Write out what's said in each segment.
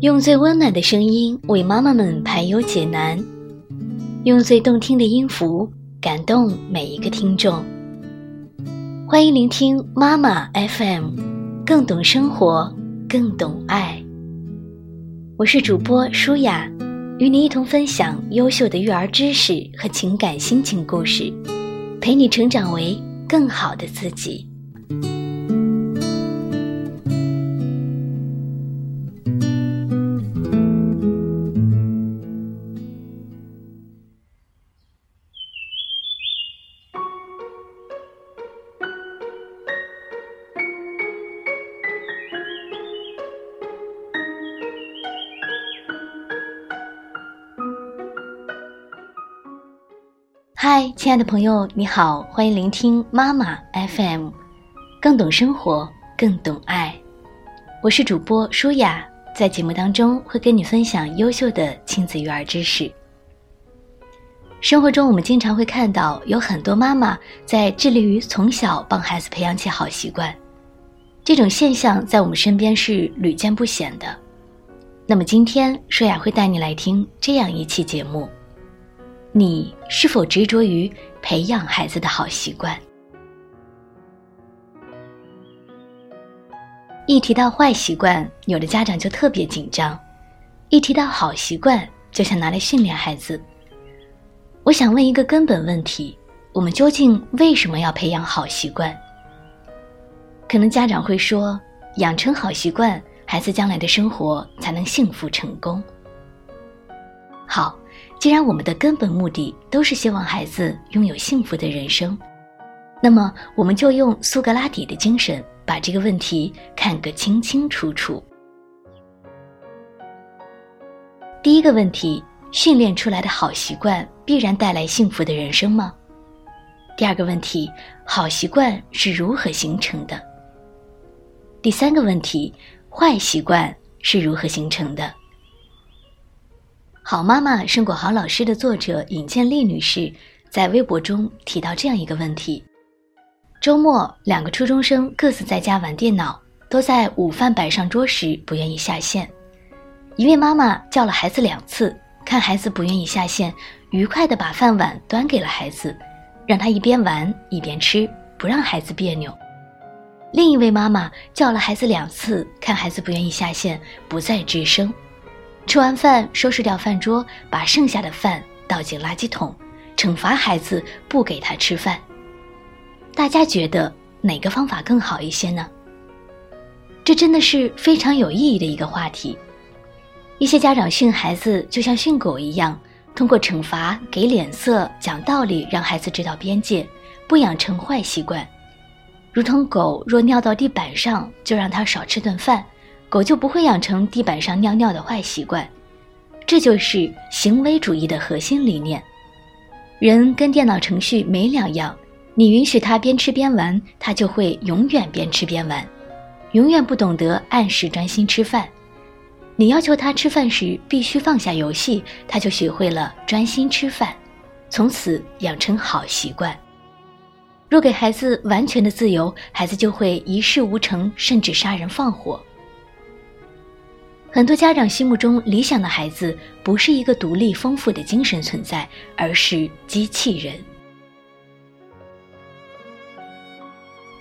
用最温暖的声音为妈妈们排忧解难，用最动听的音符感动每一个听众。欢迎聆听妈妈 FM，更懂生活，更懂爱。我是主播舒雅，与你一同分享优秀的育儿知识和情感心情故事，陪你成长为更好的自己。嗨，亲爱的朋友，你好，欢迎聆听妈妈 FM，更懂生活，更懂爱。我是主播舒雅，在节目当中会跟你分享优秀的亲子育儿知识。生活中，我们经常会看到有很多妈妈在致力于从小帮孩子培养起好习惯，这种现象在我们身边是屡见不鲜的。那么今天，舒雅会带你来听这样一期节目。你是否执着于培养孩子的好习惯？一提到坏习惯，有的家长就特别紧张；一提到好习惯，就想拿来训练孩子。我想问一个根本问题：我们究竟为什么要培养好习惯？可能家长会说，养成好习惯，孩子将来的生活才能幸福成功。好。既然我们的根本目的都是希望孩子拥有幸福的人生，那么我们就用苏格拉底的精神，把这个问题看个清清楚楚。第一个问题：训练出来的好习惯必然带来幸福的人生吗？第二个问题：好习惯是如何形成的？第三个问题：坏习惯是如何形成的？好妈妈胜过好老师的作者尹建莉女士在微博中提到这样一个问题：周末，两个初中生各自在家玩电脑，都在午饭摆上桌时不愿意下线。一位妈妈叫了孩子两次，看孩子不愿意下线，愉快地把饭碗端给了孩子，让他一边玩一边吃，不让孩子别扭。另一位妈妈叫了孩子两次，看孩子不愿意下线，不再吱声。吃完饭，收拾掉饭桌，把剩下的饭倒进垃圾桶，惩罚孩子不给他吃饭。大家觉得哪个方法更好一些呢？这真的是非常有意义的一个话题。一些家长训孩子就像训狗一样，通过惩罚、给脸色、讲道理，让孩子知道边界，不养成坏习惯。如同狗若尿到地板上，就让它少吃顿饭。狗就不会养成地板上尿尿的坏习惯，这就是行为主义的核心理念。人跟电脑程序没两样，你允许他边吃边玩，他就会永远边吃边玩，永远不懂得按时专心吃饭。你要求他吃饭时必须放下游戏，他就学会了专心吃饭，从此养成好习惯。若给孩子完全的自由，孩子就会一事无成，甚至杀人放火。很多家长心目中理想的孩子，不是一个独立丰富的精神存在，而是机器人。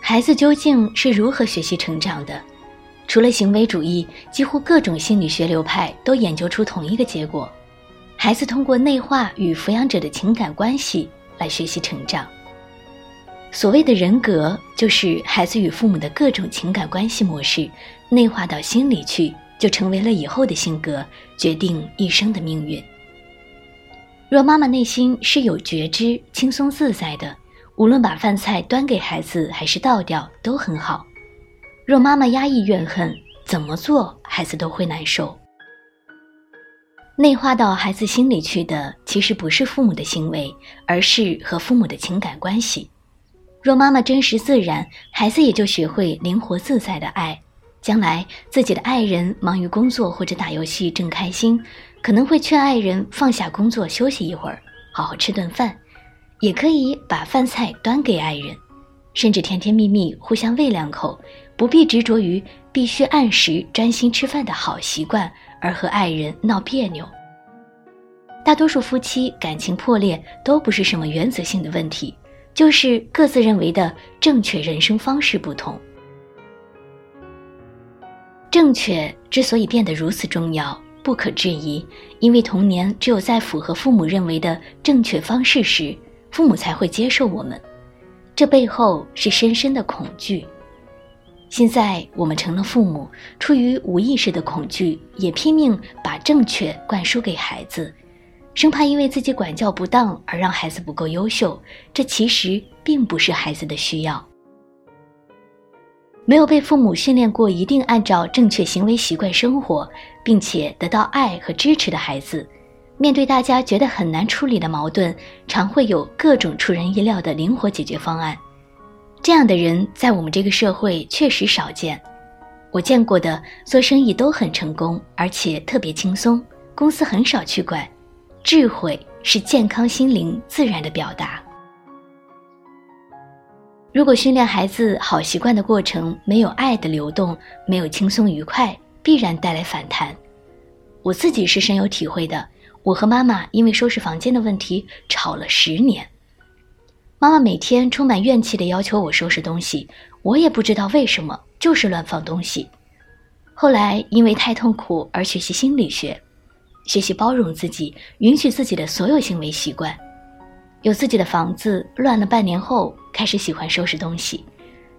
孩子究竟是如何学习成长的？除了行为主义，几乎各种心理学流派都研究出同一个结果：孩子通过内化与抚养者的情感关系来学习成长。所谓的人格，就是孩子与父母的各种情感关系模式内化到心里去。就成为了以后的性格，决定一生的命运。若妈妈内心是有觉知、轻松自在的，无论把饭菜端给孩子还是倒掉都很好。若妈妈压抑怨恨，怎么做孩子都会难受。内化到孩子心里去的，其实不是父母的行为，而是和父母的情感关系。若妈妈真实自然，孩子也就学会灵活自在的爱。将来自己的爱人忙于工作或者打游戏正开心，可能会劝爱人放下工作休息一会儿，好好吃顿饭，也可以把饭菜端给爱人，甚至甜甜蜜蜜互相喂两口，不必执着于必须按时专心吃饭的好习惯而和爱人闹别扭。大多数夫妻感情破裂都不是什么原则性的问题，就是各自认为的正确人生方式不同。正确之所以变得如此重要，不可置疑，因为童年只有在符合父母认为的正确方式时，父母才会接受我们。这背后是深深的恐惧。现在我们成了父母，出于无意识的恐惧，也拼命把正确灌输给孩子，生怕因为自己管教不当而让孩子不够优秀。这其实并不是孩子的需要。没有被父母训练过一定按照正确行为习惯生活，并且得到爱和支持的孩子，面对大家觉得很难处理的矛盾，常会有各种出人意料的灵活解决方案。这样的人在我们这个社会确实少见。我见过的做生意都很成功，而且特别轻松，公司很少去管。智慧是健康心灵自然的表达。如果训练孩子好习惯的过程没有爱的流动，没有轻松愉快，必然带来反弹。我自己是深有体会的。我和妈妈因为收拾房间的问题吵了十年。妈妈每天充满怨气的要求我收拾东西，我也不知道为什么，就是乱放东西。后来因为太痛苦而学习心理学，学习包容自己，允许自己的所有行为习惯。有自己的房子，乱了半年后，开始喜欢收拾东西，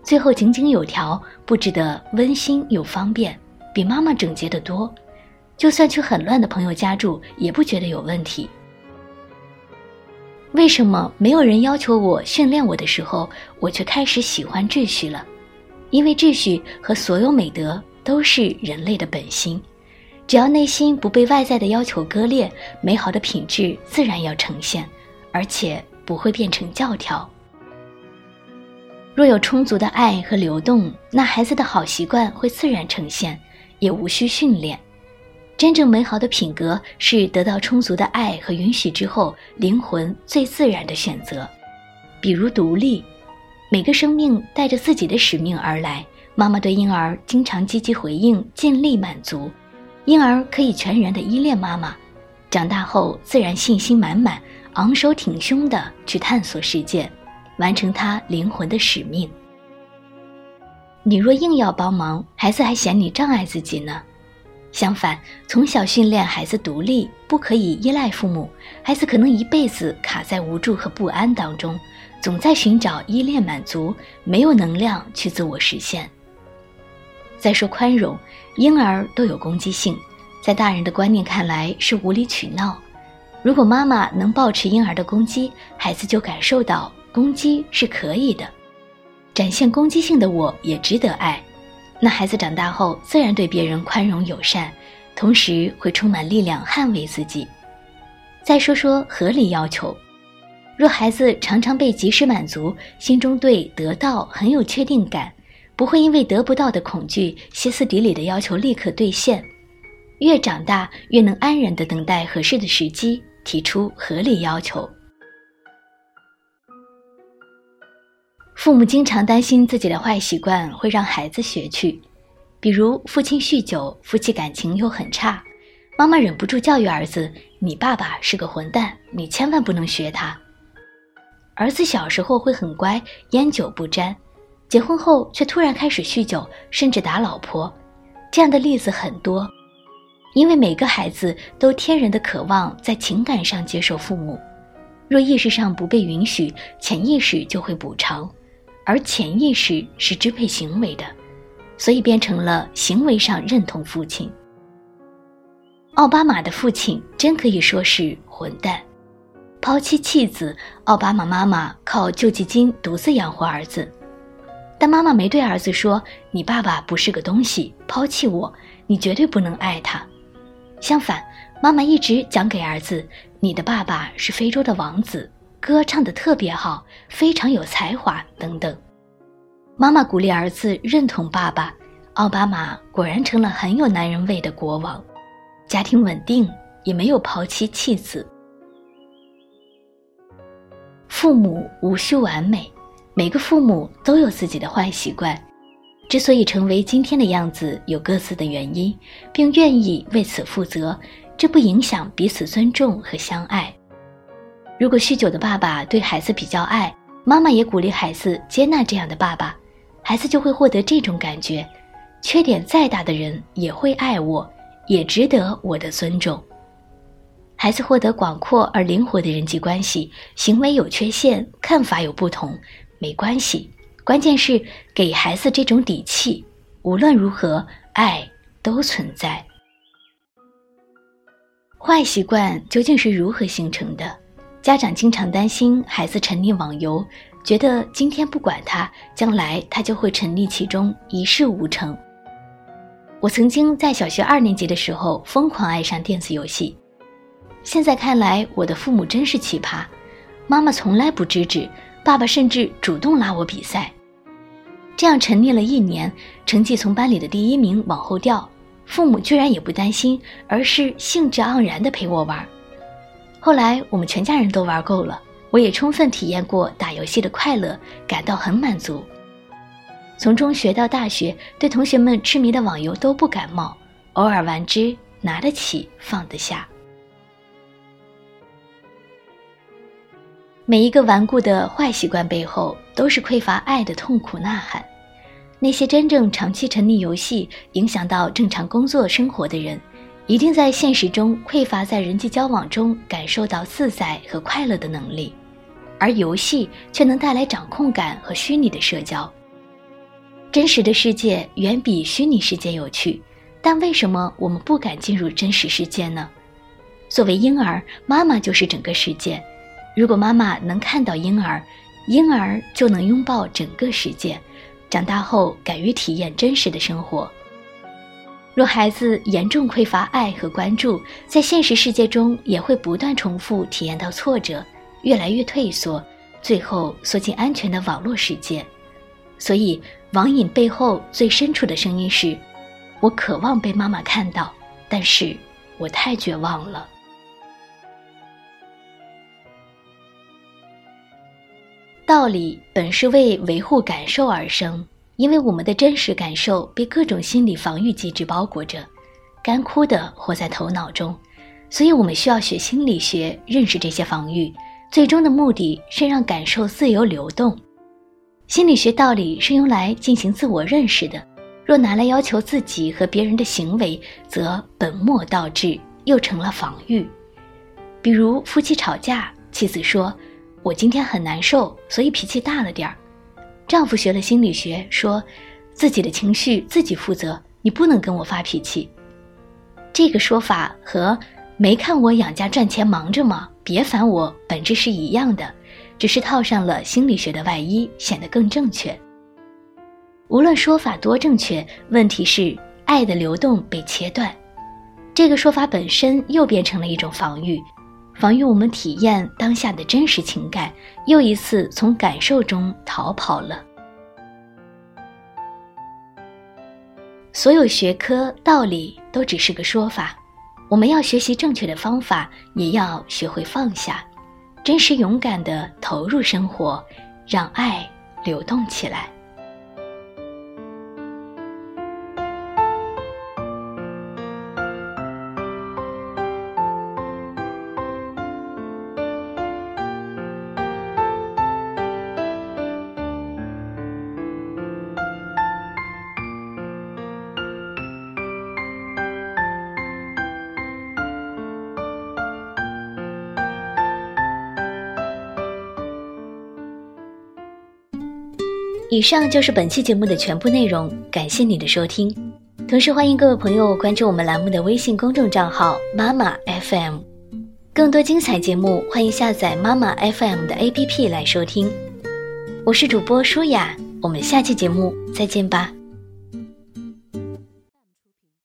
最后井井有条，布置得温馨又方便，比妈妈整洁得多。就算去很乱的朋友家住，也不觉得有问题。为什么没有人要求我训练我的时候，我却开始喜欢秩序了？因为秩序和所有美德都是人类的本心，只要内心不被外在的要求割裂，美好的品质自然要呈现。而且不会变成教条。若有充足的爱和流动，那孩子的好习惯会自然呈现，也无需训练。真正美好的品格是得到充足的爱和允许之后，灵魂最自然的选择。比如独立，每个生命带着自己的使命而来。妈妈对婴儿经常积极回应，尽力满足，婴儿可以全然的依恋妈妈，长大后自然信心满满。昂首挺胸地去探索世界，完成他灵魂的使命。你若硬要帮忙，孩子还嫌你障碍自己呢。相反，从小训练孩子独立，不可以依赖父母，孩子可能一辈子卡在无助和不安当中，总在寻找依恋满足，没有能量去自我实现。再说宽容，婴儿都有攻击性，在大人的观念看来是无理取闹。如果妈妈能保持婴儿的攻击，孩子就感受到攻击是可以的，展现攻击性的我也值得爱。那孩子长大后自然对别人宽容友善，同时会充满力量捍卫自己。再说说合理要求，若孩子常常被及时满足，心中对得到很有确定感，不会因为得不到的恐惧歇斯底里的要求立刻兑现。越长大越能安然地等待合适的时机。提出合理要求。父母经常担心自己的坏习惯会让孩子学去，比如父亲酗酒，夫妻感情又很差，妈妈忍不住教育儿子：“你爸爸是个混蛋，你千万不能学他。”儿子小时候会很乖，烟酒不沾，结婚后却突然开始酗酒，甚至打老婆，这样的例子很多。因为每个孩子都天然的渴望在情感上接受父母，若意识上不被允许，潜意识就会补偿，而潜意识是支配行为的，所以变成了行为上认同父亲。奥巴马的父亲真可以说是混蛋，抛妻弃子，奥巴马妈妈靠救济金独自养活儿子，但妈妈没对儿子说：“你爸爸不是个东西，抛弃我，你绝对不能爱他。”相反，妈妈一直讲给儿子：“你的爸爸是非洲的王子，歌唱得特别好，非常有才华。”等等。妈妈鼓励儿子认同爸爸。奥巴马果然成了很有男人味的国王，家庭稳定，也没有抛妻弃子。父母无需完美，每个父母都有自己的坏习惯，之所以成为今天的样子，有各自的原因，并愿意为此负责，这不影响彼此尊重和相爱。如果酗酒的爸爸对孩子比较爱，妈妈也鼓励孩子接纳这样的爸爸，孩子就会获得这种感觉：缺点再大的人也会爱我，也值得我的尊重。孩子获得广阔而灵活的人际关系，行为有缺陷，看法有不同，没关系。关键是给孩子这种底气，无论如何，爱都存在。坏习惯究竟是如何形成的？家长经常担心孩子沉溺网游，觉得今天不管他，将来他就会沉溺其中，一事无成。我曾经在小学二年级的时候疯狂爱上电子游戏，现在看来，我的父母真是奇葩，妈妈从来不制止，爸爸甚至主动拉我比赛。这样沉溺了一年，成绩从班里的第一名往后掉，父母居然也不担心，而是兴致盎然地陪我玩。后来我们全家人都玩够了，我也充分体验过打游戏的快乐，感到很满足。从中学到大学，对同学们痴迷的网游都不感冒，偶尔玩之，拿得起放得下。每一个顽固的坏习惯背后，都是匮乏爱的痛苦呐喊。那些真正长期沉溺游戏、影响到正常工作生活的人，一定在现实中匮乏在人际交往中感受到自在和快乐的能力，而游戏却能带来掌控感和虚拟的社交。真实的世界远比虚拟世界有趣，但为什么我们不敢进入真实世界呢？作为婴儿，妈妈就是整个世界。如果妈妈能看到婴儿，婴儿就能拥抱整个世界。长大后，敢于体验真实的生活。若孩子严重匮乏爱和关注，在现实世界中也会不断重复体验到挫折，越来越退缩，最后缩进安全的网络世界。所以，网瘾背后最深处的声音是：我渴望被妈妈看到，但是我太绝望了。道理本是为维护感受而生，因为我们的真实感受被各种心理防御机制包裹着，干枯的活在头脑中，所以我们需要学心理学，认识这些防御。最终的目的是让感受自由流动。心理学道理是用来进行自我认识的，若拿来要求自己和别人的行为，则本末倒置，又成了防御。比如夫妻吵架，妻子说。我今天很难受，所以脾气大了点儿。丈夫学了心理学，说自己的情绪自己负责，你不能跟我发脾气。这个说法和没看我养家赚钱忙着吗？别烦我，本质是一样的，只是套上了心理学的外衣，显得更正确。无论说法多正确，问题是爱的流动被切断，这个说法本身又变成了一种防御。防御我们体验当下的真实情感，又一次从感受中逃跑了。所有学科道理都只是个说法，我们要学习正确的方法，也要学会放下，真实勇敢的投入生活，让爱流动起来。以上就是本期节目的全部内容，感谢你的收听。同时欢迎各位朋友关注我们栏目的微信公众账号“妈妈 FM”，更多精彩节目欢迎下载妈妈 FM 的 APP 来收听。我是主播舒雅，我们下期节目再见吧。